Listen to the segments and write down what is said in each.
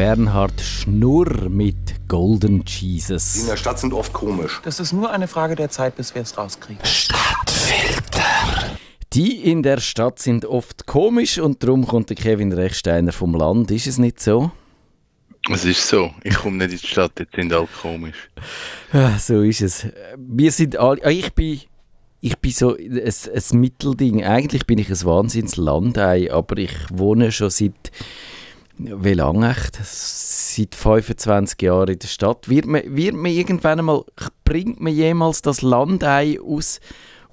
Bernhard Schnurr mit Golden Jesus. Die in der Stadt sind oft komisch. Das ist nur eine Frage der Zeit, bis wir es rauskriegen. Stadtfilter. Die in der Stadt sind oft komisch und darum kommt der Kevin Rechsteiner vom Land. Ist es nicht so? Es ist so. Ich komme nicht in die Stadt, jetzt sind alle komisch. So ist es. Wir sind alle. Ah, ich bin ich bin so ein, ein Mittelding. Eigentlich bin ich ein Wahnsinnslandei, aber ich wohne schon seit, wie lange echt? Seit 25 Jahren in der Stadt. Wird man, wird man irgendwann einmal, bringt man jemals das Landei aus,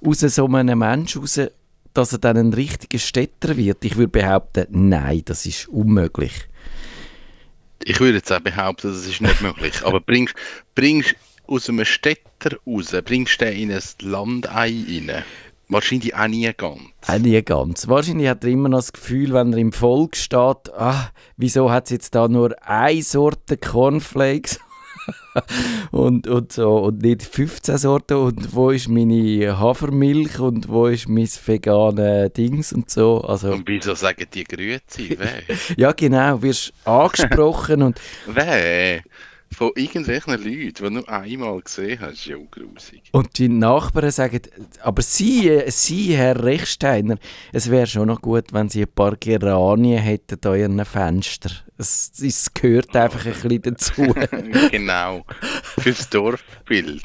aus so einem Menschen raus, dass er dann ein richtiger Städter wird? Ich würde behaupten, nein, das ist unmöglich. Ich würde jetzt auch behaupten, das ist nicht möglich. Aber bringst, bringst aus einem Städter raus, bringst du den in ein Landei rein? Wahrscheinlich auch nie ganz. Auch nie ganz. Wahrscheinlich hat er immer noch das Gefühl, wenn er im Volk steht, ah, wieso hat es jetzt da nur eine Sorte Cornflakes? und, und so und nicht 15 Sorten und wo ist meine Hafermilch und wo ist mein vegane Dings und so. Also, und wieso sagen die Grüezi? ja genau, wirst angesprochen und... Wer? Von irgendwelchen Leuten, die nur einmal gesehen hast, ist ja grusig. Und die Nachbarn sagen, aber Sie, Sie Herr Rechsteiner, es wäre schon noch gut, wenn Sie ein paar Geranien hätten an Ihren Fenster. Es, es gehört einfach ein bisschen dazu. genau, fürs Dorfbild.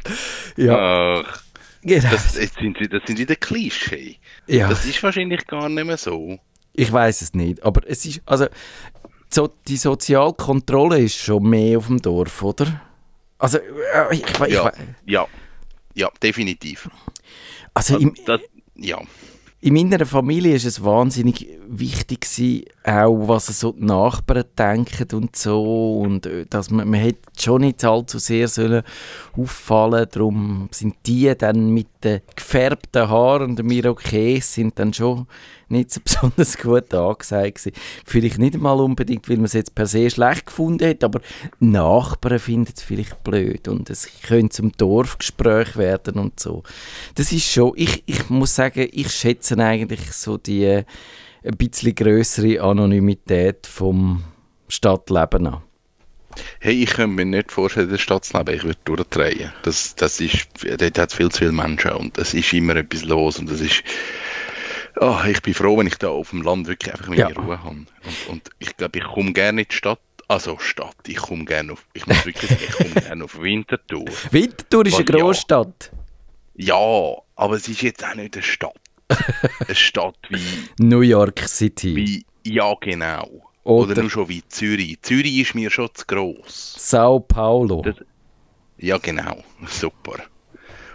Ja. Ach, genau. das, das, sind, das sind wieder Klischee. Ja. Das ist wahrscheinlich gar nicht mehr so. Ich weiß es nicht, aber es ist, also so, die Sozialkontrolle ist schon mehr auf dem Dorf, oder? Also, äh, ich, ich, ja, ja, ja, definitiv. Also, im, das, ja. in meiner Familie ist es wahnsinnig wichtig gewesen, auch was so die Nachbarn denken und so und äh, dass man, man hätte schon nicht allzu sehr sollen auffallen darum sind die dann mit den gefärbten Haaren und dem Irokes sind dann schon nicht so besonders gut angesagt gewesen. Vielleicht nicht mal unbedingt, weil man es jetzt per se schlecht gefunden hat, aber Nachbarn finden es vielleicht blöd und es könnte zum Dorfgespräch werden und so. Das ist schon, ich, ich muss sagen, ich schätze eigentlich so die ein bisschen größere Anonymität vom Stadtleben an. Hey, ich kann mir nicht vorstellen, das Stadtleben, ich würde durchdrehen. Das, das ist, dort hat es viel zu viele Menschen und es ist immer etwas los und das ist, oh, ich bin froh, wenn ich da auf dem Land wirklich einfach meine ja. Ruhe habe. Und, und ich glaube, ich komme gerne in die Stadt, also Stadt, ich komme gerne auf, ich muss wirklich ich komme gerne auf Winterthur. Winterthur ist eine Großstadt. Ja, ja, aber es ist jetzt auch nicht eine Stadt. Eine Stadt wie... New York City. Wie, ja, genau. Oder, Oder nur schon wie Zürich. Zürich ist mir schon zu gross. Sao Paulo. Das, ja, genau. Super.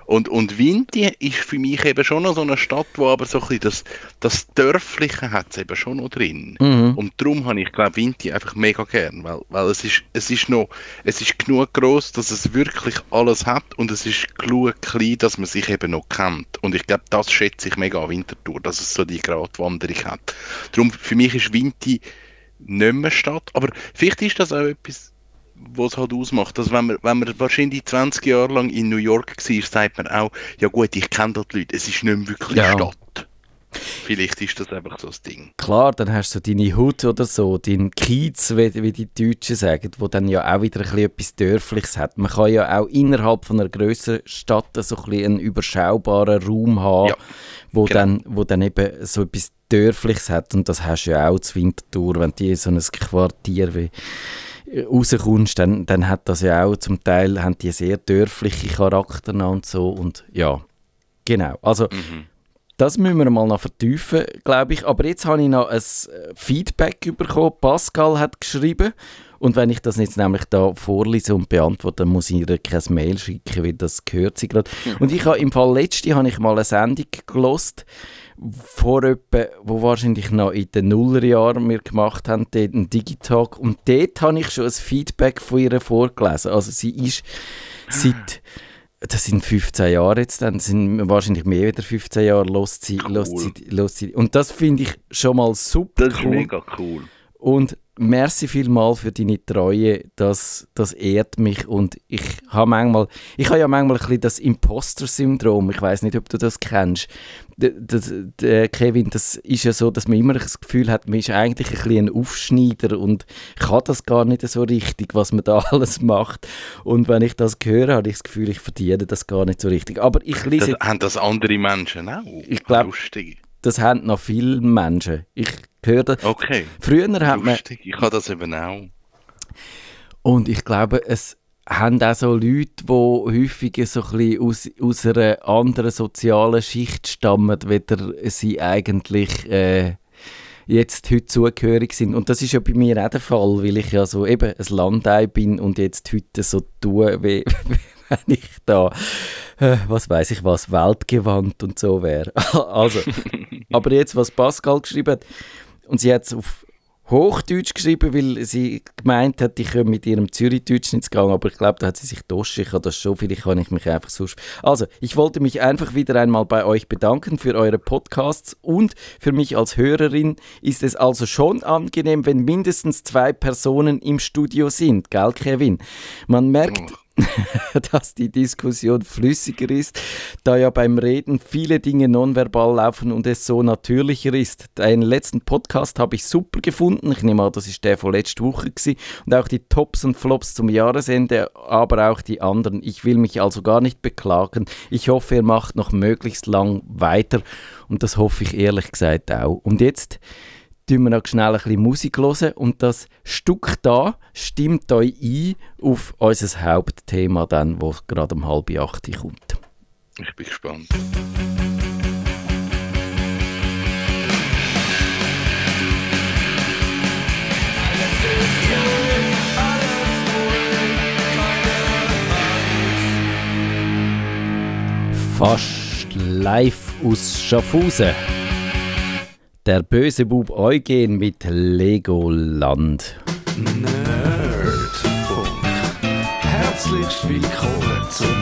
Und, und Vinti ist für mich eben schon noch so eine Stadt, wo aber so ein bisschen das, das Dörfliche hat es eben schon noch drin. Mhm. Und darum habe ich, glaube Vinti einfach mega gern, weil, weil es, ist, es ist noch, es ist genug groß, dass es wirklich alles hat und es ist genug klein, dass man sich eben noch kennt. Und ich glaube, das schätze ich mega an Winterthur, dass es so die Gratwanderung hat. Darum, für mich ist Vinti nicht mehr Stadt, aber vielleicht ist das auch etwas was halt ausmacht. Also wenn man, wenn man wahrscheinlich 20 Jahre lang in New York war, sagt man auch, ja gut, ich kenne dort Leute, es ist nicht mehr wirklich ja. Stadt. Vielleicht ist das einfach so das Ding. Klar, dann hast du deine Hut oder so, deinen Kiez, wie, wie, die Deutschen sagen, wo dann ja auch wieder ein bisschen etwas Dörfliches hat. Man kann ja auch innerhalb von einer grösseren Stadt so ein bisschen einen überschaubaren Raum haben, ja, wo, genau. dann, wo dann eben so etwas Dörfliches hat. Und das hast du ja auch zur Wintertour, wenn die so ein Quartier wie rauskommst, dann, dann hat das ja auch zum Teil haben die sehr dörfliche Charakter und so und ja, genau. Also mhm. das müssen wir mal noch vertiefen, glaube ich. Aber jetzt habe ich noch ein Feedback bekommen. Pascal hat geschrieben und wenn ich das jetzt nämlich da vorlese und beantworte, dann muss ich ihr kein Mail schicken, weil das gehört sie gerade. Mhm. Und ich habe im Fall letzte habe ich mal eine Sendung gelost vor etwa, wo wahrscheinlich noch in den Nullerjahren wir gemacht haben, dort einen Digitalk. Und dort habe ich schon ein Feedback von ihr vorgelesen. Also sie ist seit, das sind 15 Jahre jetzt dann, sind wahrscheinlich mehr als 15 Jahre, lost sie, cool. sie, sie. Und das finde ich schon mal super Das ist cool. mega cool. Und merci vielmal für deine Treue, das, das ehrt mich und ich habe manchmal, ich habe ja manchmal ein bisschen das Imposter-Syndrom, ich weiß nicht, ob du das kennst, das, der Kevin, das ist ja so, dass man immer das Gefühl hat, man ist eigentlich ein bisschen ein Aufschneider und kann das gar nicht so richtig, was man da alles macht. Und wenn ich das höre, habe ich das Gefühl, ich verdiene das gar nicht so richtig. Aber ich lese... Das, haben das andere Menschen auch? Ich glaube, das haben noch viele Menschen. Ich das... Okay. Früher hat man... Ich habe das eben auch. Und ich glaube, es haben auch so Leute, die häufig so ein bisschen aus, aus einer anderen sozialen Schicht stammen, weder sie eigentlich äh, jetzt heute zugehörig sind. Und das ist ja bei mir auch der Fall, weil ich ja so eben ein Landei bin und jetzt heute so tue, wie, wenn ich da, äh, was weiß ich was, weltgewandt und so wäre. also, aber jetzt, was Pascal geschrieben hat, und sie hat es auf Hochdeutsch geschrieben, weil sie gemeint hat, ich komme mit ihrem Zürichdeutsch ins Gang, aber ich glaube, da hat sie sich doscht. Ich das schon, vielleicht kann ich mich einfach so... Also, ich wollte mich einfach wieder einmal bei euch bedanken für eure Podcasts und für mich als Hörerin ist es also schon angenehm, wenn mindestens zwei Personen im Studio sind, gell, Kevin? Man merkt... dass die Diskussion flüssiger ist, da ja beim Reden viele Dinge nonverbal laufen und es so natürlicher ist. Deinen letzten Podcast habe ich super gefunden. Ich nehme an, das ist der von letzter Woche gewesen. und auch die Tops und Flops zum Jahresende, aber auch die anderen. Ich will mich also gar nicht beklagen. Ich hoffe, er macht noch möglichst lang weiter und das hoffe ich ehrlich gesagt auch. Und jetzt tun wir noch schnell ein bisschen Musik hören und das Stück da stimmt euch ein auf unser Hauptthema dann, wo gerade um halb acht kommt. Ich bin gespannt. Fast live aus Schaffhausen. Der böse Bub Eugen mit Legoland. Nerdfunk. Herzlich willkommen zum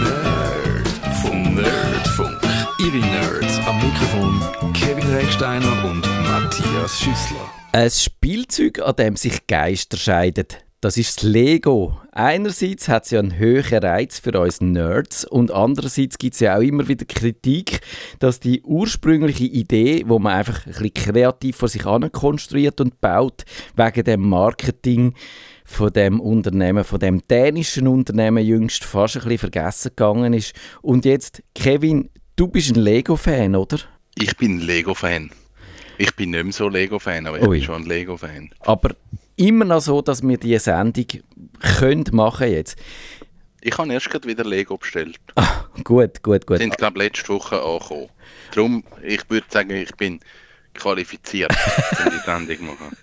Nerdfunk. Nerdfunk. Ihre Nerds am Mikrofon Kevin Recksteiner und Matthias Schüssler. Ein Spielzeug, an dem sich Geister scheiden. Das ist das Lego. Einerseits hat es ja einen höheren Reiz für uns Nerds und andererseits gibt es ja auch immer wieder Kritik, dass die ursprüngliche Idee, wo man einfach ein bisschen kreativ vor sich an konstruiert und baut, wegen dem Marketing von dem Unternehmen, von dem dänischen Unternehmen jüngst fast ein bisschen vergessen gegangen ist. Und jetzt, Kevin, du bist ein Lego-Fan, oder? Ich bin ein Lego-Fan. Ich bin nicht mehr so Lego-Fan, aber ich Ui. bin schon ein Lego-Fan. Aber immer noch so, dass wir diese Sendung können machen jetzt. Ich habe erst gerade wieder Lego bestellt. Ah, gut, gut, gut. Sind, glaube letzte Woche angekommen. Darum, ich würde sagen, ich bin qualifiziert, um die Sendung machen.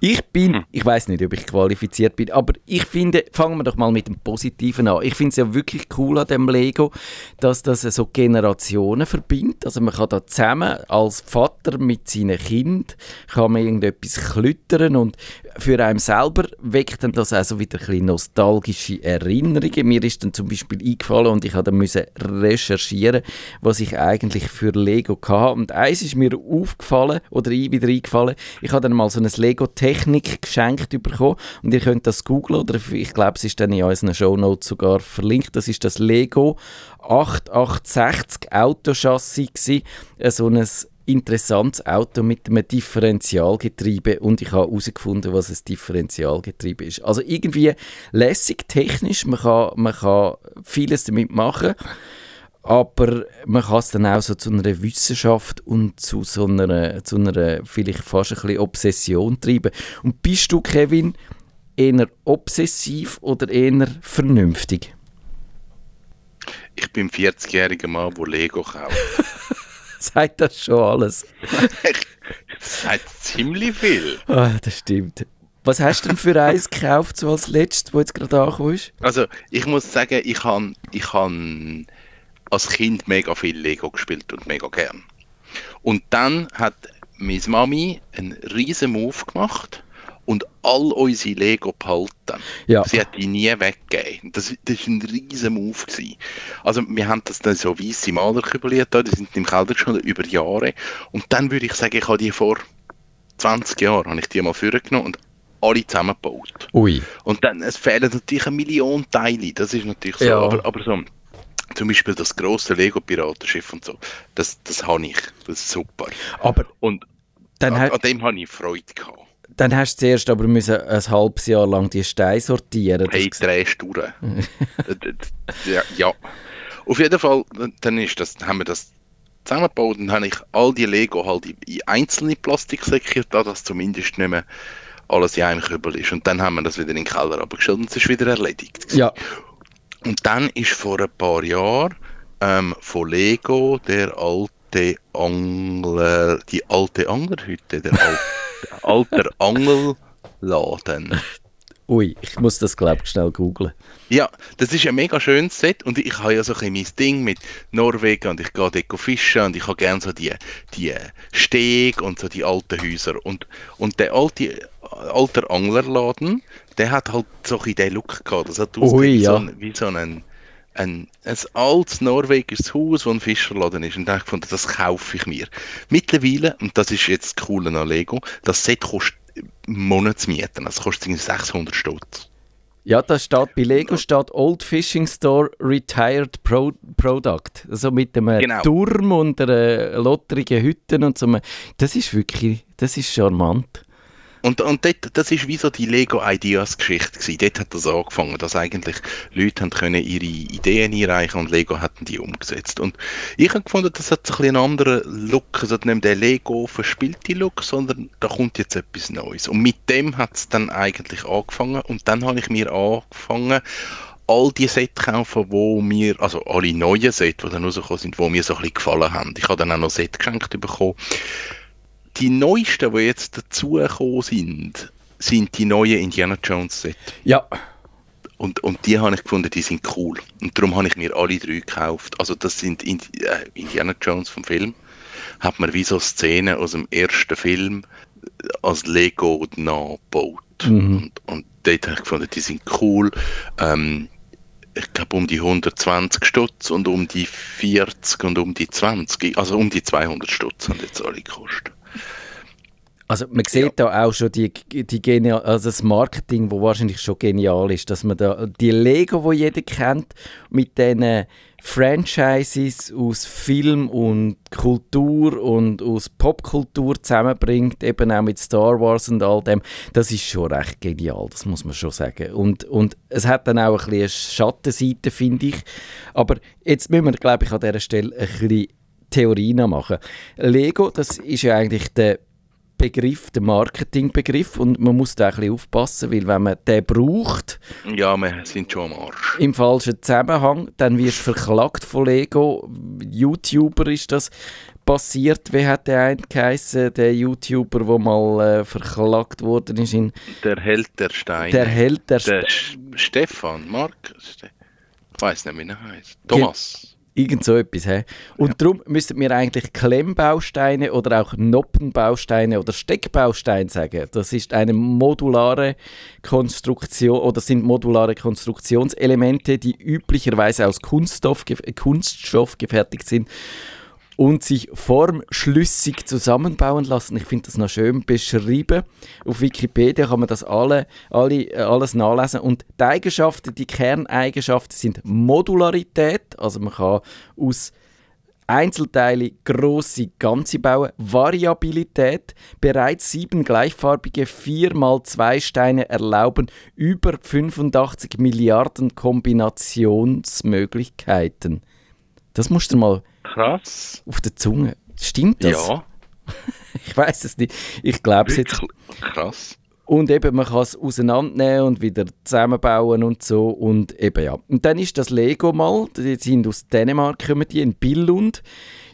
Ich bin, hm. ich weiß nicht, ob ich qualifiziert bin, aber ich finde, fangen wir doch mal mit dem Positiven an. Ich finde es ja wirklich cool an dem Lego, dass das so Generationen verbindet. Also man kann da zusammen als Vater mit seinen Kind kann man irgendetwas klüttern und für einen selber weckt dann das also wieder ein bisschen nostalgische Erinnerungen. Mir ist dann zum Beispiel eingefallen und ich musste müssen recherchieren, was ich eigentlich für Lego hatte. Und eins ist mir aufgefallen oder wieder eingefallen. Ich habe dann mal so ein Lego Technik geschenkt bekommen und ihr könnt das googlen oder ich glaube, es ist dann in unseren Show Notes sogar verlinkt. Das ist das Lego 8860 Autochassis so ein interessantes Auto mit einem Differentialgetriebe und ich habe herausgefunden, was ein Differentialgetriebe ist. Also irgendwie lässig, technisch, man kann, man kann vieles damit machen, aber man kann es dann auch so zu einer Wissenschaft und zu so einer, zu einer vielleicht fast ein bisschen Obsession treiben. Und bist du, Kevin, eher obsessiv oder eher vernünftig? Ich bin ein 40-jähriger Mann, der Lego kauft. sagt das schon alles. das sagt ziemlich viel. Oh, das stimmt. Was hast du denn für eins gekauft, so als letztes, wo jetzt gerade angekommen ist? Also, ich muss sagen, ich habe ich hab als Kind mega viel Lego gespielt und mega gern. Und dann hat meine Mami einen riesen Move gemacht und all unsere Lego behalten. Ja. Sie hat die nie weggegeben. Das, das war ein riesen Move. Gewesen. Also wir haben das dann so weiße Malerkübel da, die sind im Keller schon über Jahre. Und dann würde ich sagen, ich habe die vor 20 Jahren, habe ich die mal vorgenommen und alle zusammengebaut. Ui. Und dann, es fehlen natürlich eine Million Teile, das ist natürlich so, ja. aber, aber so zum Beispiel das große Lego-Piratenschiff und so, das, das habe ich. Das ist super. Aber Und an, an dem habe ich Freude gehabt. dann hast du zuerst aber müssen ein halbes Jahr lang die Steine sortieren. Hey, ges- drehst du durch. Äh, d- d- ja, ja. Auf jeden Fall, dann ist das, haben wir das zusammengebaut und habe ich all die Lego halt in- in einzelne Plastiksäcke da, dass zumindest nicht mehr alles in einem Kübel ist. Und dann haben wir das wieder in den Keller abgestellt und es ist wieder erledigt. gewesen. Ja, Und dann ist vor ein paar Jahren ähm, von Lego der alte Angler, die alte Anglerhütte, der alte, alter Angelladen. ui, ich muss das glaube ich schnell googlen. Ja, das ist ein mega schönes Set und ich habe ja so ein bisschen mein Ding mit Norwegen und ich gehe dort fischen und ich habe gerne so die, die Steg und so die alten Häuser und, und der alte, alter Anglerladen, der hat halt so ein den Look gehabt, das hat Ui, wie, so ja. ein, wie so ein, ein, ein altes norwegisches Haus, wo ein Fischerladen ist und dann gefunden, das kaufe ich mir. Mittlerweile, und das ist jetzt das Coole an Lego, das Set kostet Monatsmieten, das kostet irgendwie 600 Stutz. Ja, das steht bei Lego steht Old Fishing Store Retired Pro Product. Also mit einem Genau. Turm und einer lotterigen Hütte und so. Das ist wirklich, das ist charmant. Und, und dort, das ist wie so die Lego Ideas Geschichte gewesen. Dort hat das angefangen, dass eigentlich Leute haben können ihre Ideen einreichen und Lego hatten die umgesetzt. Und ich habe gefunden, das hat ein einen anderen Look, also nicht mehr der Lego verspielte Look, sondern da kommt jetzt etwas Neues. Und mit dem hat es dann eigentlich angefangen und dann habe ich mir angefangen, all die Sets kaufen, wo mir, also alle neuen Sets, die dann rausgekommen sind, die mir so ein bisschen gefallen haben. Ich habe dann auch noch Set geschenkt bekommen. Die neuesten, die jetzt dazugekommen sind, sind die neuen Indiana Jones Set. Ja, Und, und die habe ich gefunden, die sind cool. Und darum habe ich mir alle drei gekauft. Also das sind Indi äh, Indiana Jones vom Film. Hat man wie so Szenen aus dem ersten Film äh, als Lego nachgebaut. Und, und dort habe ich gefunden, die sind cool. Ähm, ich glaube um die 120 Stutz und um die 40 und um die 20, also um die 200 Stutz haben jetzt alle gekostet. Also man sieht da auch schon die, die genial, also das Marketing, wo wahrscheinlich schon genial ist, dass man da die Lego, wo jeder kennt, mit diesen Franchises aus Film und Kultur und aus Popkultur zusammenbringt, eben auch mit Star Wars und all dem, das ist schon recht genial, das muss man schon sagen. Und, und es hat dann auch ein bisschen eine Schattenseite, finde ich. Aber jetzt müssen wir, glaube ich, an dieser Stelle ein bisschen Theorie noch machen. Lego, das ist ja eigentlich der Begriff, der Marketingbegriff und man muss da ein bisschen aufpassen, weil wenn man den braucht, Ja, wir sind schon am Arsch. im falschen Zusammenhang, dann wirst du verklagt von Lego. YouTuber ist das passiert. Wie hat der eine geheißen, der YouTuber, der mal äh, verklagt worden ist? In Der Held der Steine. der Held der, Der St Sch- Stefan, Mark, Ste ich weiß nicht, wie er heißt. Thomas. Irgend so etwas. He? Und darum müssten wir eigentlich Klemmbausteine oder auch Noppenbausteine oder Steckbausteine sagen. Das ist eine modulare Konstruktion oder sind modulare Konstruktionselemente, die üblicherweise aus Kunststoff, Kunststoff gefertigt sind und sich formschlüssig zusammenbauen lassen. Ich finde das noch schön beschrieben. Auf Wikipedia kann man das alle, alle, äh, alles nachlesen. Und die Eigenschaften, die Kerneigenschaften sind Modularität, also man kann aus Einzelteile grosse Ganze bauen, Variabilität, bereits sieben gleichfarbige 4x2 Steine erlauben über 85 Milliarden Kombinationsmöglichkeiten. Das musst du mal Krass. auf der Zunge. Stimmt das? Ja, Ich weiß es nicht. Ich glaube es jetzt. krass. Und eben, man kann es auseinandernehmen und wieder zusammenbauen und so. Und eben, ja. Und dann ist das Lego mal, die sind aus Dänemark, kommen die, in Billund,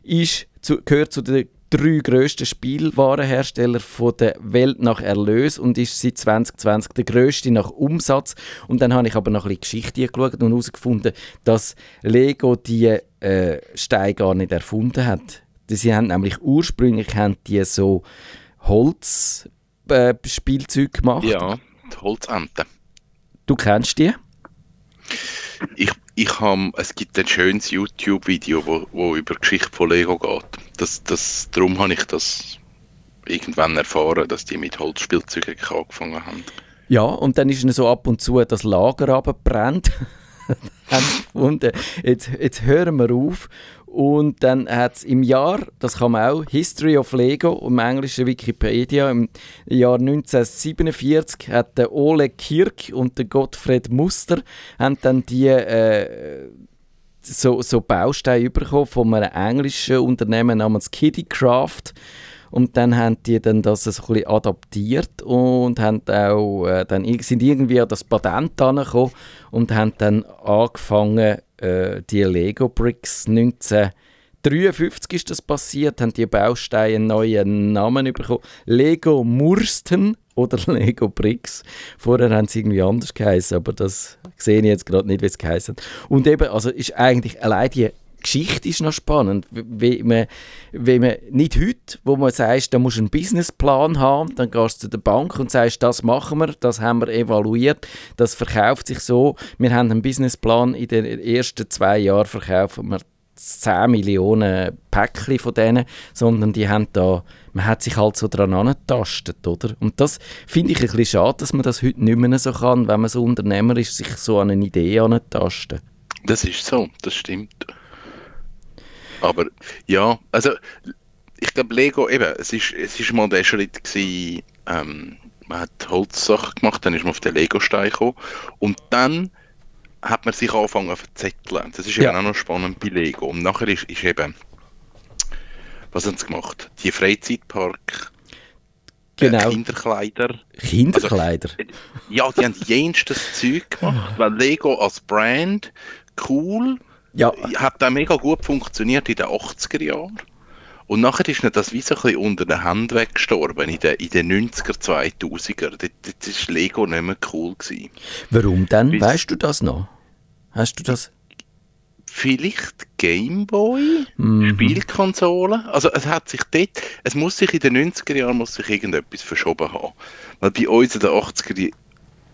ist zu, gehört zu den drei grössten Spielwarenhersteller von der Welt nach Erlös und ist seit 2020 der grösste nach Umsatz. Und dann habe ich aber noch ein bisschen Geschichte geschaut und herausgefunden, dass Lego die äh, Steine gar nicht erfunden hat. Sie haben nämlich ursprünglich haben die so Holz äh, gemacht. Ja, die Holzente. Du kennst die? Ich, ich hab, es gibt ein schönes YouTube-Video, wo, wo über die Geschichte von Lego geht. Das, das, darum habe ich das irgendwann erfahren, dass die mit Holzspielzeugen angefangen haben. Ja, und dann ist so ab und zu das Lager abgebrannt. haben gefunden, jetzt, jetzt hören wir auf. Und dann hat es im Jahr, das kann man auch, History of Lego im englischen Wikipedia, im Jahr 1947 hat der Ole Kirk und der Gottfried Muster haben dann die äh, so, so Bausteine bekommen von einem englischen Unternehmen namens Kiddie Craft. Und dann haben die dann das so ein adaptiert und haben auch, äh, dann sind irgendwie an das Patent angekommen und haben dann angefangen, äh, die Lego Bricks 1953 ist das passiert, haben die Bausteine einen neuen Namen bekommen. Lego Mursten oder Lego Bricks. Vorher haben sie irgendwie anders geheißen, aber das sehe ich jetzt gerade nicht, wie es geheißen. Und eben, also ist eigentlich allein die Geschichte ist noch spannend, wie man, wie man nicht heute, wo man sagt, da musst einen Businessplan haben, dann gehst du zu der Bank und sagst, das machen wir, das haben wir evaluiert, das verkauft sich so. Wir haben einen Businessplan, in den ersten zwei Jahren verkaufen wir 10 Millionen Päckchen von denen, sondern die haben da, man hat sich halt so dran angetastet, oder? Und das finde ich ein bisschen schade, dass man das heute nicht mehr so kann, wenn man so Unternehmer ist, sich so an eine Idee antasten. Das ist so, das stimmt. Aber ja, also ich glaube Lego, eben, es ist, es ist mal der Schritt gewesen, ähm, man hat Holzsachen gemacht, dann ist man auf den Lego-Stein gekommen und dann hat man sich angefangen zu verzetteln. Das ist ja. eben auch noch spannend bei Lego. Und nachher ist, ist eben, was haben sie gemacht? Die Freizeitpark, äh, genau. äh, Kinderkleider. Kinderkleider? Also, ja, die haben jenstes Zeug gemacht, weil Lego als Brand cool ja. Hat auch mega gut funktioniert in den 80er Jahren. Und nachher ist das wie so ein bisschen unter den Händen weggestorben in den, in den 90er, 2000er. Dort, dort war Lego nicht mehr cool. Gewesen. Warum denn? Bis weißt du das noch? Hast du das? Vielleicht Gameboy, mhm. Spielkonsole. Also es hat sich dort, es muss sich in den 90er Jahren muss sich irgendetwas verschoben haben. Weil bei uns in den 80er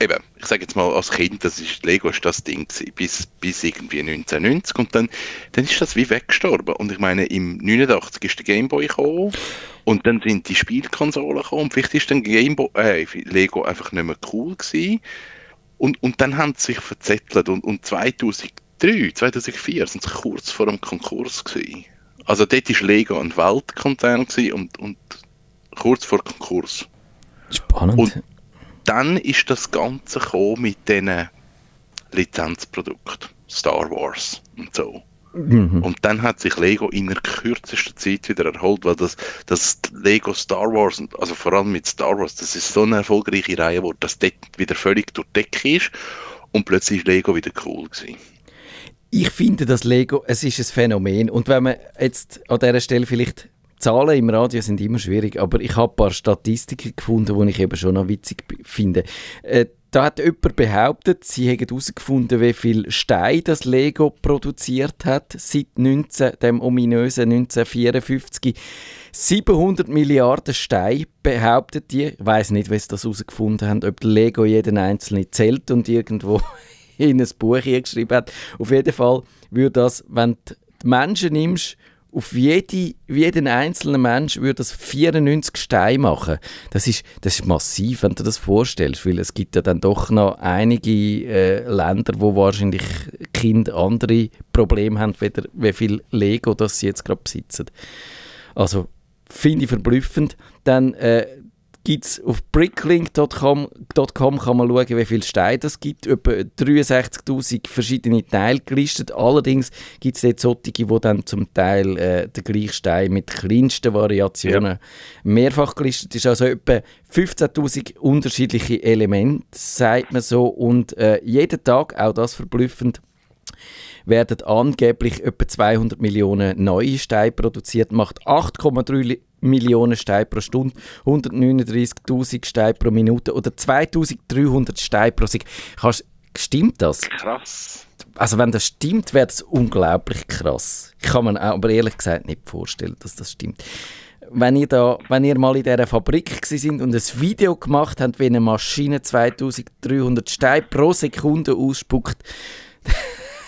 eben, ich sage jetzt mal als Kind, das ist Lego ist das Ding gewesen, bis, bis irgendwie 1990 und dann, dann ist das wie weggestorben. Und ich meine, im 89 ist der Gameboy gekommen und dann sind die Spielkonsolen gekommen und vielleicht ist dann Gameboy, äh, Lego einfach nicht mehr cool gewesen. Und, und dann haben sie sich verzettelt und, und 2003, 2004 sind sie kurz vor dem Konkurs gewesen. Also dort war Lego ein Weltkonzern und, und kurz vor Konkurs. Spannend. Und dann ist das Ganze gekommen mit diesen Lizenzprodukten, Star Wars und so. Mhm. Und dann hat sich Lego in der kürzesten Zeit wieder erholt, weil das, das Lego Star Wars, also vor allem mit Star Wars, das ist so eine erfolgreiche Reihe, wo das dort wieder völlig durch die Decke ist und plötzlich ist Lego wieder cool gewesen. Ich finde, dass Lego, es ist ein Phänomen und wenn man jetzt an dieser Stelle vielleicht Zahlen im Radio sind immer schwierig, aber ich habe ein paar Statistiken gefunden, die ich eben schon noch witzig finde. Äh, da hat jemand behauptet, sie hätten herausgefunden, wie viel Stein das Lego produziert hat seit 19, dem ominösen 1954. 700 Milliarden Steine behauptet die. Ich weiß nicht, wie sie das herausgefunden haben, ob Lego jeden einzelnen zählt und irgendwo in ein Buch geschrieben hat. Auf jeden Fall würde das, wenn du die Menschen nimmst auf jede, jeden einzelnen Mensch würde das 94 Steine machen. Das ist, das ist massiv, wenn du dir das vorstellst, weil es gibt ja dann doch noch einige äh, Länder, wo wahrscheinlich Kinder andere Probleme haben, wie, wie viel Lego das sie jetzt gerade besitzen. Also finde ich verblüffend. Dann äh, gibt es auf bricklink.com kann man schauen, wie viele Steine es gibt. Etwa 63'000 verschiedene Teile gelistet. Allerdings gibt es dort solche, die dann zum Teil äh, der gleiche Stein mit kleinsten Variationen ja. mehrfach gelistet ist. Also etwa 15'000 unterschiedliche Elemente, sagt man so. Und äh, jeden Tag, auch das verblüffend, werden angeblich etwa 200 Millionen neue Steine produziert, macht 8,3 Millionen Steine pro Stunde, 139.000 Steine pro Minute oder 2.300 Steine pro Sekunde. stimmt das? Krass. Also wenn das stimmt, wäre das unglaublich krass. Ich kann mir aber ehrlich gesagt nicht vorstellen, dass das stimmt. Wenn ihr, da, wenn ihr mal in dieser Fabrik sind und ein Video gemacht habt, wie eine Maschine 2300 Steine pro Sekunde ausspuckt,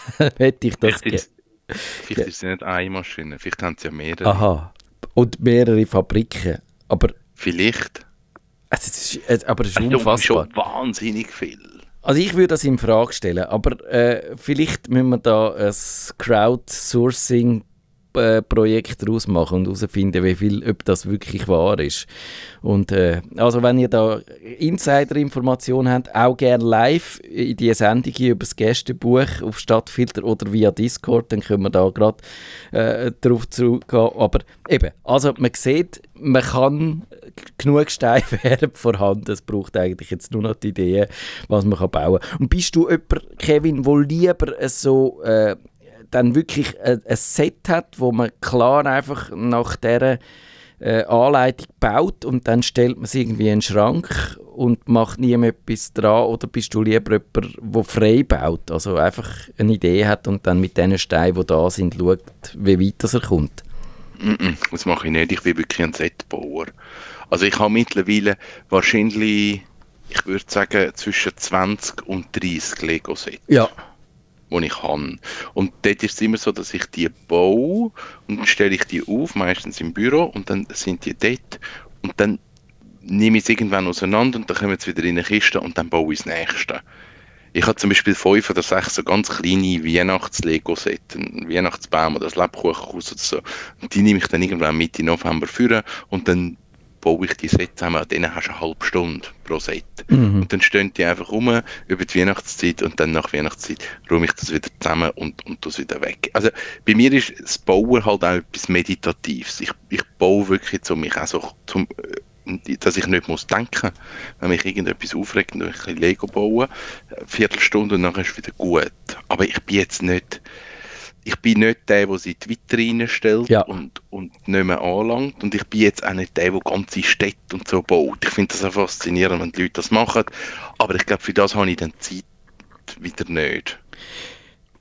hätte ich das Vielleicht, ist, vielleicht ist es nicht eine Maschine, vielleicht haben sie ja mehrere. Aha, und mehrere Fabriken. Aber Vielleicht. Also, es ist, aber es ist unfassbar. schon wahnsinnig viel. Also ich würde das in Frage stellen, aber äh, vielleicht müssen wir da ein Crowdsourcing äh, Projekt daraus machen und herausfinden, wie viel, ob das wirklich wahr ist. Und äh, also wenn ihr da Insider-Informationen habt, auch gerne live in die Sendung über das Gästebuch auf Stadtfilter oder via Discord, dann können wir da gerade äh, darauf zurückgehen. Aber eben, also man sieht, man kann genug Steine wären vorhanden. Es braucht eigentlich jetzt nur noch die Idee, was man kann bauen kann. Und bist du jemand, Kevin, wo lieber so äh, dann wirklich ein, ein, Set hat, wo man klar einfach nach dieser äh, Anleitung baut und dann stellt man es irgendwie in den Schrank und macht nie mehr etwas dran oder bist du lieber jemand, der frei baut, also einfach eine Idee hat und dann mit den Steinen, die da sind, schaut, wie weit das er kommt? Mm -mm, das mache ich nicht, ich bin wirklich ein Setbauer. Also ich habe mittlerweile wahrscheinlich, ich würde sagen, zwischen 20 und 30 Lego-Sets. Ja die ich habe. Und dort ist es immer so, dass ich die baue und dann stelle ich die auf, meistens im Büro, und dann sind die dort und dann nehme ich es irgendwann auseinander und dann kommen sie wieder in eine Kiste und dann baue ich das nächste. Ich habe zum Beispiel fünf oder sechs so ganz kleine Weihnachts-Lego-Sets, einen Weihnachtsbaum oder ein Lebkuchenhaus oder so. Und die nehme ich dann irgendwann Mitte November führen und dann baue ich die Sets zusammen, an denen hast du eine halbe Stunde pro Set. Mhm. Und dann stehen die einfach rum über die Weihnachtszeit und dann nach Weihnachtszeit räume ich das wieder zusammen und, und das wieder weg. Also bei mir ist das Bauen halt auch etwas Meditatives. Ich, ich baue wirklich zu mich auch so, zum, äh, dass ich nicht muss denken, wenn mich irgendetwas aufregt und ich ein Lego baue, eine Viertelstunde und dann ist es wieder gut. Aber ich bin jetzt nicht ich bin nicht der, der sie die Vitrine stellt ja. und, und nicht mehr anlangt. Und ich bin jetzt auch nicht der, der ganze Städte und so baut. Ich finde das auch faszinierend, wenn die Leute das machen. Aber ich glaube, für das habe ich dann Zeit wieder nicht.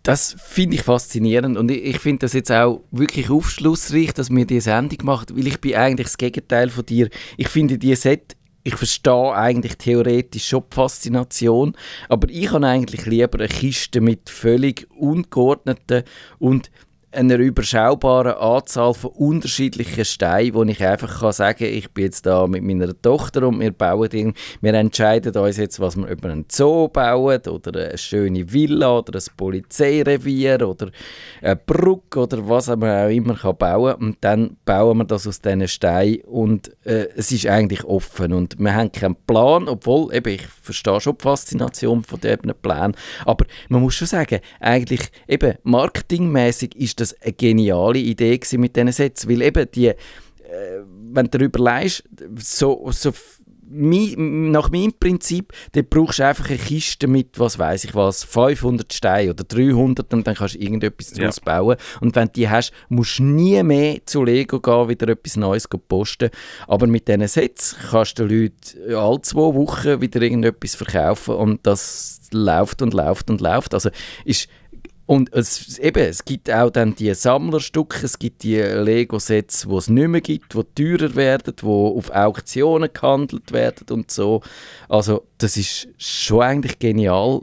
Das finde ich faszinierend und ich, ich finde das jetzt auch wirklich aufschlussreich, dass wir diese Sendung machen, weil ich bin eigentlich das Gegenteil von dir. Ich finde die Set ich verstehe eigentlich theoretisch schon die Faszination, aber ich habe eigentlich lieber eine Kiste mit völlig ungeordneten und einer überschaubaren Anzahl von unterschiedlichen Steinen, wo ich einfach kann sagen kann, ich bin jetzt da mit meiner Tochter und wir bauen den, wir entscheiden uns jetzt, was wir über einen Zoo bauen oder eine schöne Villa oder ein Polizeirevier oder eine Brücke oder was man auch immer kann bauen. Und dann bauen wir das aus diesen Steinen und äh, es ist eigentlich offen und wir haben keinen Plan, obwohl eben, ich verstehe schon die Faszination von diesem Plan, aber man muss schon sagen, eigentlich eben marketingmäßig ist das das eine geniale Idee mit diesen Sätzen, weil eben die, äh, wenn du darüber leist, so, so nach meinem Prinzip, dann brauchst du einfach eine Kiste mit, was weiß ich was, 500 Steinen oder 300 und dann kannst du irgendetwas daraus ja. bauen. Und wenn du die hast, musst du nie mehr zu Lego gehen, wieder etwas Neues posten. Aber mit diesen Sets kannst du den Leuten alle zwei Wochen wieder irgendetwas verkaufen und das läuft und läuft und läuft. Also ist und es, eben, es gibt auch dann die Sammlerstücke, es gibt die Lego-Sets, die es nicht mehr gibt, die teurer werden, die auf Auktionen gehandelt werden und so. Also das ist schon eigentlich genial,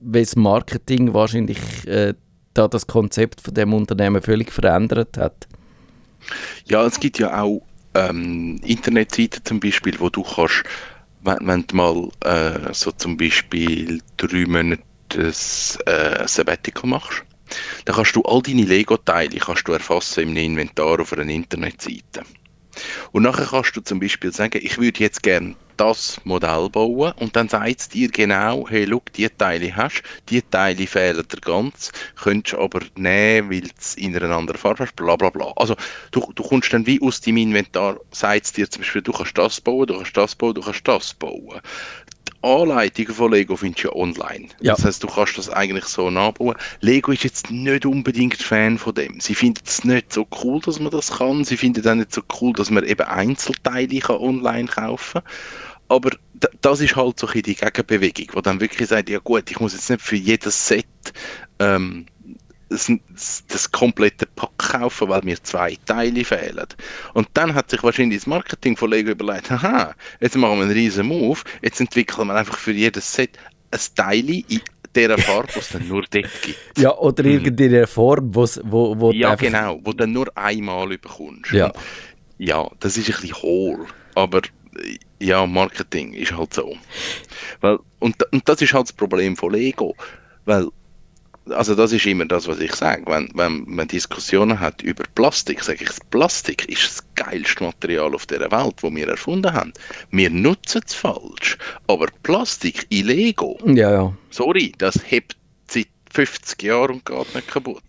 wie das Marketing wahrscheinlich äh, da das Konzept von dem Unternehmen völlig verändert hat. Ja, es gibt ja auch ähm, Internetseiten zum Beispiel, wo du kannst, wenn, wenn du mal äh, so zum Beispiel drei Monate das äh, Sabbatical machst, dann kannst du all deine Lego-Teile kannst du erfassen im Inventar auf einer Internetseite. Und nachher kannst du zum Beispiel sagen, ich würde jetzt gerne das Modell bauen und dann sagt es dir genau, hey, schau, die Teile hast, die Teile fehlen dir ganz, könntest aber nehmen, weil es in einer anderen Farbe hast, bla bla bla. Also du, du kommst dann wie aus deinem Inventar, sagt es dir zum Beispiel, du kannst das bauen, du kannst das bauen, du kannst das bauen. Anleitungen von Lego findest du ja online. Ja. Das heißt, du kannst das eigentlich so nachbauen. Lego ist jetzt nicht unbedingt Fan von dem. Sie finden es nicht so cool, dass man das kann. Sie finden auch nicht so cool, dass man eben Einzelteile kann online kaufen kann. Aber das ist halt so ein die Gegenbewegung, wo dann wirklich sagt, ja gut, ich muss jetzt nicht für jedes Set ähm, das, das, komplette Pack kaufen, weil mir zwei Teile fehlen. Und dann hat sich wahrscheinlich das Marketing von Lego überlegt, haha, jetzt machen wir einen riesen Move, jetzt entwickeln wir einfach für jedes Set ein Teil in dieser Farbe, die es dann nur dort gibt. Ja, oder mhm. irgendeine Form, wo's, wo, wo Ja, genau, wo du dann nur einmal bekommst. Ja. ja, das ist ein bisschen hohl, aber ja, Marketing ist halt so. Weil, und, und das ist halt das Problem von Lego. Weil, also das ist immer das, was ich sage. Wenn, wenn man Diskussionen hat über Plastik, sage ich, Plastik ist das geilste Material auf der Welt, das wir erfunden haben. Wir nutzen es falsch. Aber Plastik in Lego, Ja, ja. sorry, das hebt seit 50 Jahren und geht nicht kaputt.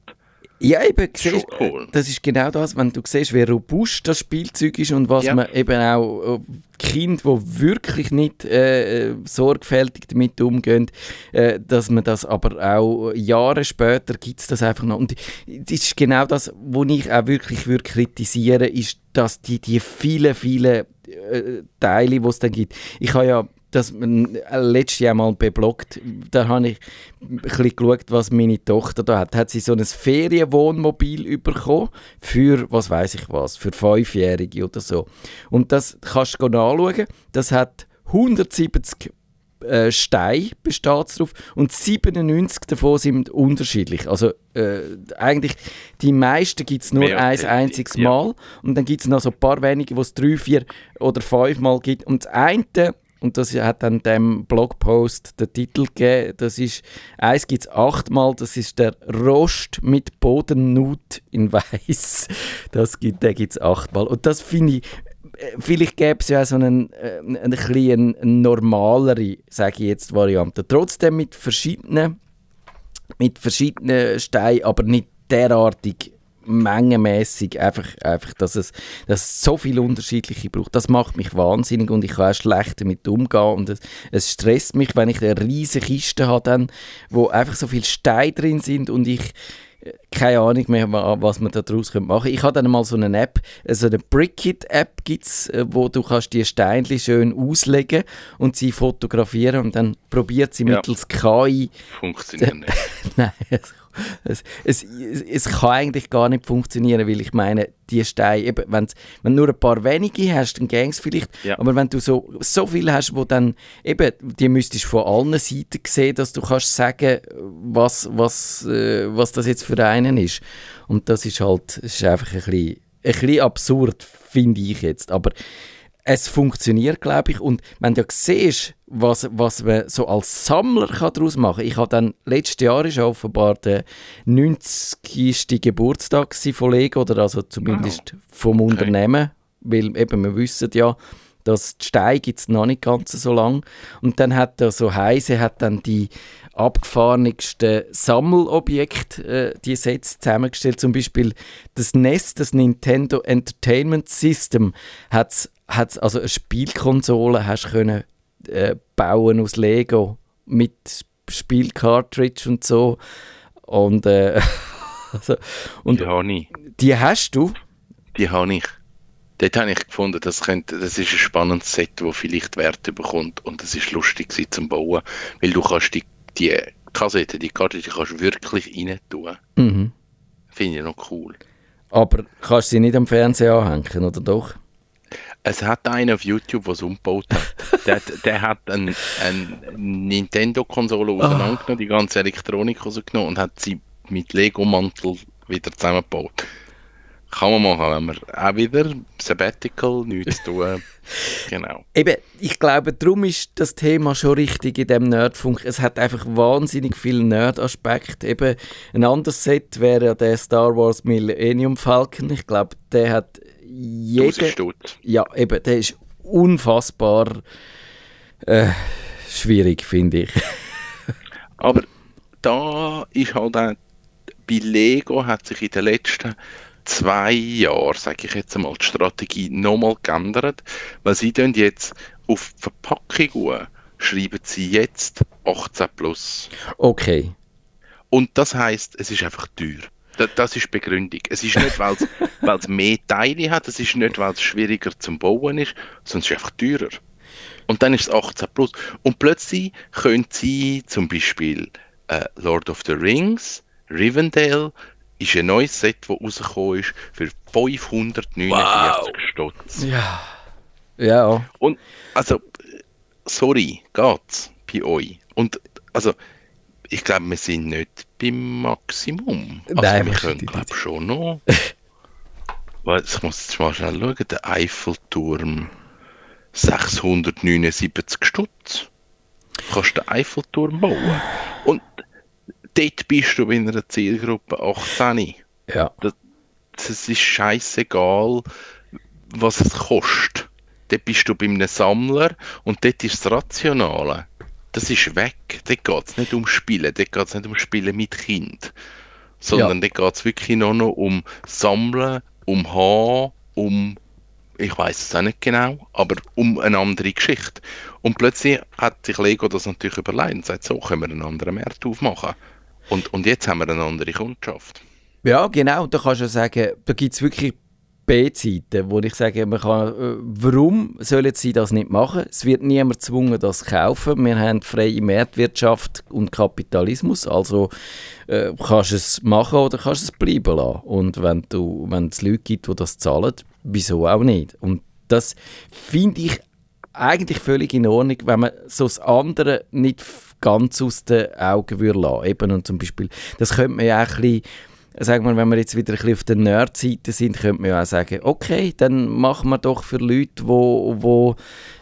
Ja, eben, siehst, cool. das ist genau das, wenn du siehst, wie robust das Spielzeug ist und was Ja. man eben auch äh, Kinder, die wirklich nicht äh, äh, sorgfältig damit umgehen, äh, dass man das aber auch Jahre später gibt es das einfach noch. Und das ist genau das, was ich auch wirklich würde kritisieren ist, dass die, die vielen, vielen äh, Teile, die es dann gibt. Ich habe ja das äh, letztes Jahr mal bebloggt, da habe ich ein bisschen geschaut, was meine Tochter da hat. Hat sie so ein Ferienwohnmobil bekommen für, was weiß ich was, für Fünfjährige oder so. Und das kannst du nachschauen, das hat 170 äh, Steine besteht drauf und 97 davon sind unterschiedlich. Also äh, eigentlich die meisten gibt es nur Mehr ein einziges ja. Mal und dann gibt es noch so ein paar wenige, wo es drei, vier oder fünf Mal gibt. Und das eine, und das hat dann dem Blogpost den Titel gegeben, das ist, eins gibt es achtmal, das ist der Rost mit Bodennut in Weiß. Das gibt, den gibt es achtmal. Und das finde ich, äh, vielleicht gäbe es ja auch so einen, äh, ein bisschen normalere, sage ich jetzt, Variante. Trotzdem mit verschiedenen, mit verschiedenen Steinen, aber nicht derartig mengenmäßig einfach, einfach dass, es, dass es so viele unterschiedliche braucht. Das macht mich wahnsinnig und ich kann auch schlecht damit umgehen und es, es stresst mich, wenn ich eine riesige Kiste habe, dann, wo einfach so viele Steine drin sind und ich äh, keine Ahnung mehr, wa- was man daraus machen könnte. Ich habe dann mal so eine App, so eine Brickit-App gibt's, äh, wo du kannst die Steinchen schön auslegen und sie fotografieren und dann probiert sie Ja. mittels KI Funktioniert nicht. Nein, es, es, es, es kann eigentlich gar nicht funktionieren, weil ich meine, die Steine, eben, wenn's, wenn du nur ein paar wenige hast, dann gäng's vielleicht, Ja. aber wenn du so, so viele hast, wo dann, eben, die müsstest du von allen Seiten sehen, dass du kannst sagen, was, was, äh, was das jetzt für einen ist. Und das ist halt, es ist einfach ein bisschen, ein bisschen absurd, finde ich jetzt, aber es funktioniert, glaube ich. Und wenn du siehst, was, was man so als Sammler kann daraus machen kann. Ich habe dann, letztes Jahr ist offenbar der 90. Geburtstag von Lego, oder also zumindest vom Unternehmen, weil eben wir wissen ja, dass die Steine gibt es noch nicht ganz so lang. Und dann hat er so Heise hat dann die abgefahrensten Sammelobjekte, äh, die Sets zusammengestellt. Zum Beispiel das NES, das Nintendo Entertainment System, hat's, hat's, also eine Spielkonsole hast können äh, bauen aus Lego mit Spielcartridge und so. Und, äh, also, und Die habe ich. die hast du? Die habe ich. Dort habe ich gefunden, das, könnte, das ist ein spannendes Set, das vielleicht Wert bekommt und es ist lustig zum Bauen, weil du kannst die, die Kassette, die Karte, die kannst du wirklich rein tun. Mhm. Finde ich noch cool. Aber kannst du sie nicht am Fernseher anhängen, oder doch? Es hat einen auf YouTube, der es umgebaut hat. der, hat- der hat eine ein Nintendo-Konsole auseinandergenommen, die ganze Elektronik rausgenommen und hat sie mit Lego-Mantel wieder zusammengebaut. Kann man machen, wenn man auch wieder Sabbatical, nichts zu tun. Genau. Eben, ich glaube, darum ist das Thema schon richtig in dem Nerdfunk. Es hat einfach wahnsinnig viele Nerd-Aspekte. Eben, ein anderes Set wäre ja der Star Wars Millennium Falcon. Ich glaube, der hat 1000 jede... Stutz. Ja, eben, der ist unfassbar äh, schwierig, finde ich. Aber da ist halt auch, bei Lego hat sich in den letzten zwei Jahren, sage ich jetzt einmal, die Strategie nochmal geändert, weil sie tun jetzt auf die Verpackung schreiben sie jetzt 18 plus. Okay. Und das heißt, es ist einfach teuer. Da- Das ist die Begründung. Es ist nicht, weil es- weil es mehr Teile hat, es ist nicht, weil es schwieriger zum Bauen ist, sondern es ist einfach teurer. Und dann ist es 18 plus. Und plötzlich können sie zum Beispiel äh, Lord of the Rings, Rivendell, ist ein neues Set, das rausgekommen ist, für 549 Stutz. Ja. Ja. Und also, sorry, geht's bei euch? Und also, ich glaube, wir sind nicht beim Maximum. Also, Nein, wir können, glaube nicht. schon noch. Weil, ich muss jetzt mal schnell schauen, der Eiffelturm 679 Stutz. Du kannst den Eiffelturm bauen. Und dort bist du in einer Zielgruppe 18. Ja. Es ist scheißegal, was es kostet. Dort bist du bei einem Sammler und dort ist das Rationale. Das ist weg. Dort geht es nicht um Spielen. Dort geht es nicht um Spielen mit Kind. Sondern dort geht es wirklich nur noch um Sammeln, um Haben, um ich weiß es auch nicht genau, aber um eine andere Geschichte. Und plötzlich hat sich Lego das natürlich überlegt und sagt, so können wir einen anderen Markt aufmachen. Und, und jetzt haben wir eine andere Kundschaft. Ja, genau. Da kannst du sagen, da gibt es wirklich B-Seiten, wo ich sage, man kann, äh, warum sollen sie das nicht machen? Es wird niemand gezwungen, das zu kaufen. Wir haben freie Marktwirtschaft und Kapitalismus, also äh, kannst du es machen oder kannst du es bleiben lassen. Und wenn, du, wenn es Leute gibt, die das zahlen, wieso auch nicht? Und das finde ich eigentlich völlig in Ordnung, wenn man so das andere nicht ganz aus den Augen würde lassen. Eben, und zum Beispiel, das könnte man ja auch ein bisschen sagen wir, wenn wir jetzt wieder ein bisschen auf der Nerd-Seite sind, könnte man ja auch sagen, okay, dann machen wir doch für Leute, wo, wo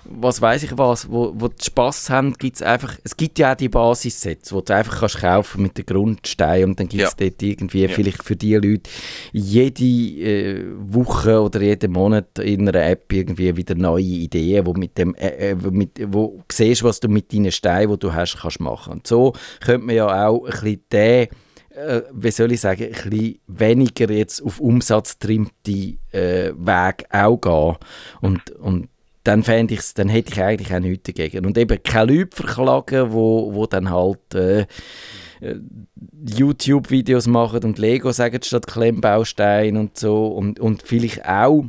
was weiß ich was, wo, wo Spass haben, gibt es einfach, es gibt ja auch die Basissets, wo du einfach kannst kaufen mit den Grundsteinen und dann gibt es ja. dort irgendwie ja. vielleicht für die Leute jede äh, Woche oder jeden Monat in einer App irgendwie wieder neue Ideen, wo mit dem, äh, äh mit, wo siehst, was du mit deinen Steinen, die du hast, kannst machen. Und so könnte man ja auch ein bisschen den äh, wie soll ich sagen, ein bisschen weniger jetzt auf Umsatz trimmte äh, Weg auch gehen. Und, und dann fände ich's, dann hätte ich eigentlich auch nichts dagegen. Und eben keine Leute verklagen, wo, wo dann halt äh, äh, YouTube-Videos machen und Lego sagen statt Klemmbaustein und so und, und vielleicht auch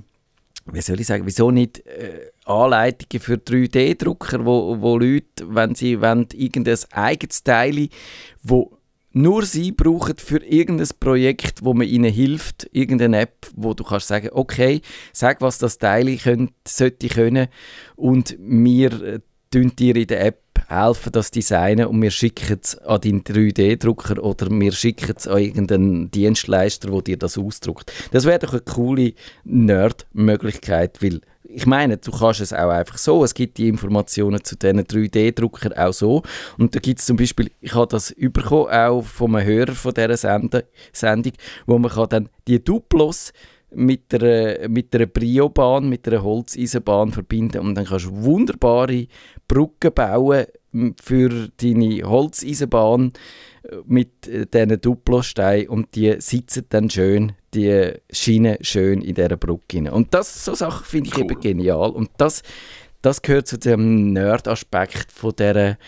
wie soll ich sagen, wieso nicht äh, Anleitungen für 3D-Drucker, wo, wo Leute, wenn sie wollen, irgendein eigenes Teil, wo nur sie brauchen für irgendein Projekt, wo man ihnen hilft, irgendeine App, wo du kannst sagen, okay, sag, was das Teil könnt, sollte können und wir äh, dir in der App helfen, das designen und wir schicken es an deinen 3D-Drucker oder wir schicken es an irgendeinen Dienstleister, der dir das ausdruckt. Das wäre doch eine coole Nerd-Möglichkeit, weil ich meine, du kannst es auch einfach so. Es gibt die Informationen zu diesen 3D-Druckern auch so. Und da gibt es zum Beispiel, ich habe das bekommen, auch von einem Hörer von dieser Sendung, wo man kann dann die Duplos mit einer, mit einer Briobahn, mit einer Holzeisenbahn verbinden und dann kannst du wunderbare Brücken bauen für deine Holzeisenbahn mit äh, diesen Duplosteinen und die sitzen dann schön, die Schiene schön in dieser Brücke rein. Und das, so Sachen finde ich cool. eben genial und das, das gehört zu dem Nerd-Aspekt von dieser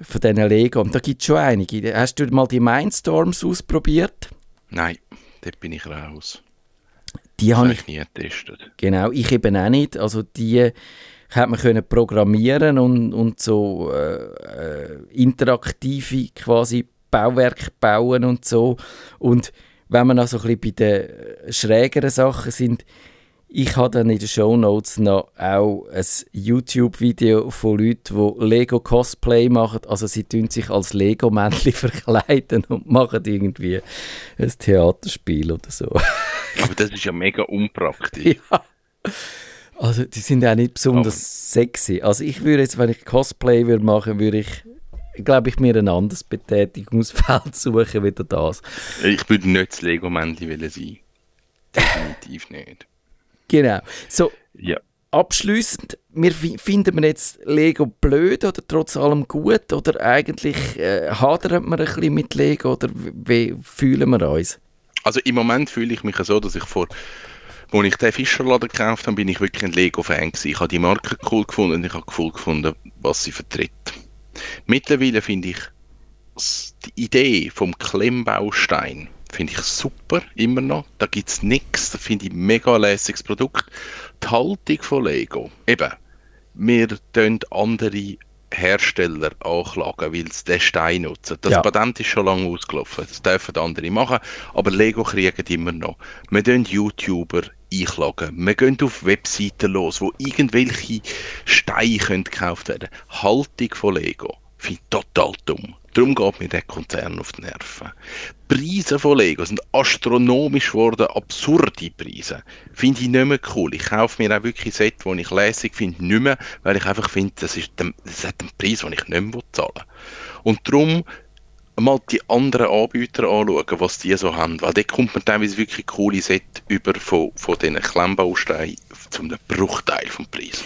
von diesen Lego. Und da gibt es schon einige. Hast du mal die Mindstorms ausprobiert? Nein, dort bin ich raus. Die habe ich nie getestet. Genau, ich eben auch nicht. Also die hat man können programmieren und, und so äh, äh, interaktive quasi Bauwerke bauen und so. Und wenn man also ein bisschen bei den schrägeren Sachen sind, ich habe dann in den Show Notes noch auch ein YouTube-Video von Leuten, die Lego-Cosplay machen. Also sie tun sich als Lego-Männchen verkleiden und machen irgendwie ein Theaterspiel oder so. Aber das ist ja mega unpraktisch. Ja. Also die sind ja nicht besonders Aber. sexy. Also ich würde jetzt, wenn ich Cosplay würde machen, würde ich, glaube ich, mir ein anderes Betätigungsfeld suchen wieder das. Ich würde nicht das Lego-Männchen sein. Definitiv nicht. Genau. So, ja. abschließend, wir finden wir jetzt Lego blöd oder trotz allem gut oder eigentlich äh, hadern wir ein bisschen mit Lego oder wie fühlen wir uns? Also im Moment fühle ich mich so, dass ich vor als ich den Fischerladen gekauft habe, bin ich wirklich ein Lego-Fan Ich habe die Marke cool gefunden und ich habe cool gefunden, was sie vertritt. Mittlerweile finde ich die Idee vom Klemmbaustein finde ich super, immer noch. Da gibt es nichts, da finde ich ein mega lässiges Produkt. Die Haltung von Lego, eben, wir tun andere Hersteller anklagen, weil sie den Stein nutzen. Das ja. Patent ist schon lange ausgelaufen. Das dürfen andere machen. Aber Lego kriegen immer noch. Wir tun YouTuber einklagen. Wir gehen auf Webseiten los, wo irgendwelche Steine gekauft werden Haltung von Lego. Finde ich total dumm. Darum geht mir der Konzern auf die Nerven. Preise von Lego sind astronomisch geworden, absurde Preise. Finde ich nicht mehr cool. Ich kaufe mir auch wirklich Set, die ich lässig finde, nicht mehr, weil ich einfach finde, das, das hat einen Preis, den ich nicht mehr zahlen will. Und darum mal die anderen Anbieter anschauen, was die so haben. Weil dort kommt man teilweise wirklich coole Set über von, von diesen Klemmbausteinen zu einem Bruchteil vom Preis.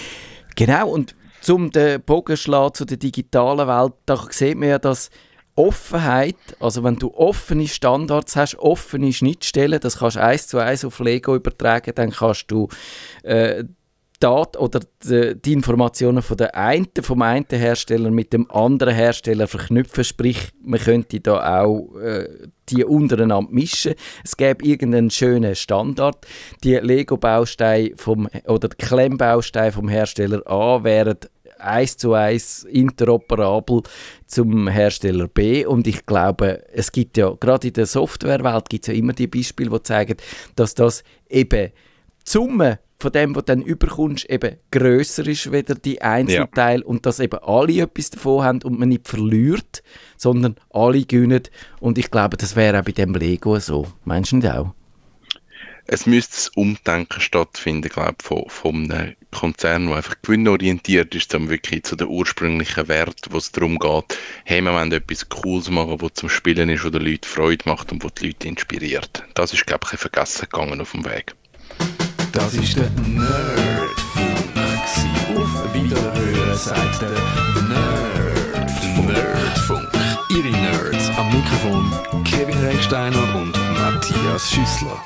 Genau, und zum den Bogen zu der digitalen Welt, da sieht man ja, dass Offenheit, also wenn du offene Standards hast, offene Schnittstellen, das kannst du eins zu eins auf Lego übertragen, dann kannst du äh, Daten oder die, die, Informationen von der einen, vom einen Hersteller mit dem anderen Hersteller verknüpfen, sprich, man könnte da auch äh, die untereinander mischen. Es gäbe irgendeinen schönen Standard. Die Lego-Bausteine oder die Klemmbausteine vom Hersteller A wären eins zu eins interoperabel zum Hersteller B und ich glaube, es gibt ja, gerade in der Softwarewelt gibt es ja immer die Beispiele, die zeigen, dass das eben die Summe von dem, was du dann überkommst, eben grösser ist weder die Einzelteile ja. und dass eben alle etwas davon haben und man nicht verliert, sondern alle gewinnen. Und ich glaube, das wäre auch bei dem Lego so. Meinst du nicht auch? Es müsste das Umdenken stattfinden, glaube ich, von, von einem Konzern, der einfach gewinnorientiert ist, um wirklich zu den ursprünglichen Wert, wo es darum geht, hey, wir wollen etwas Cooles machen, was zum Spielen ist, wo den Leuten Freude macht und wo die Leute inspiriert. Das ist, glaube ich, vergessen gegangen auf dem Weg. Das ist der Nerdfunk. Auf Wiederhören sagt der Nerdfunk. Nerdfunk. Ihre Nerds am Mikrofon Kevin Recksteiner und Matthias Schüssler.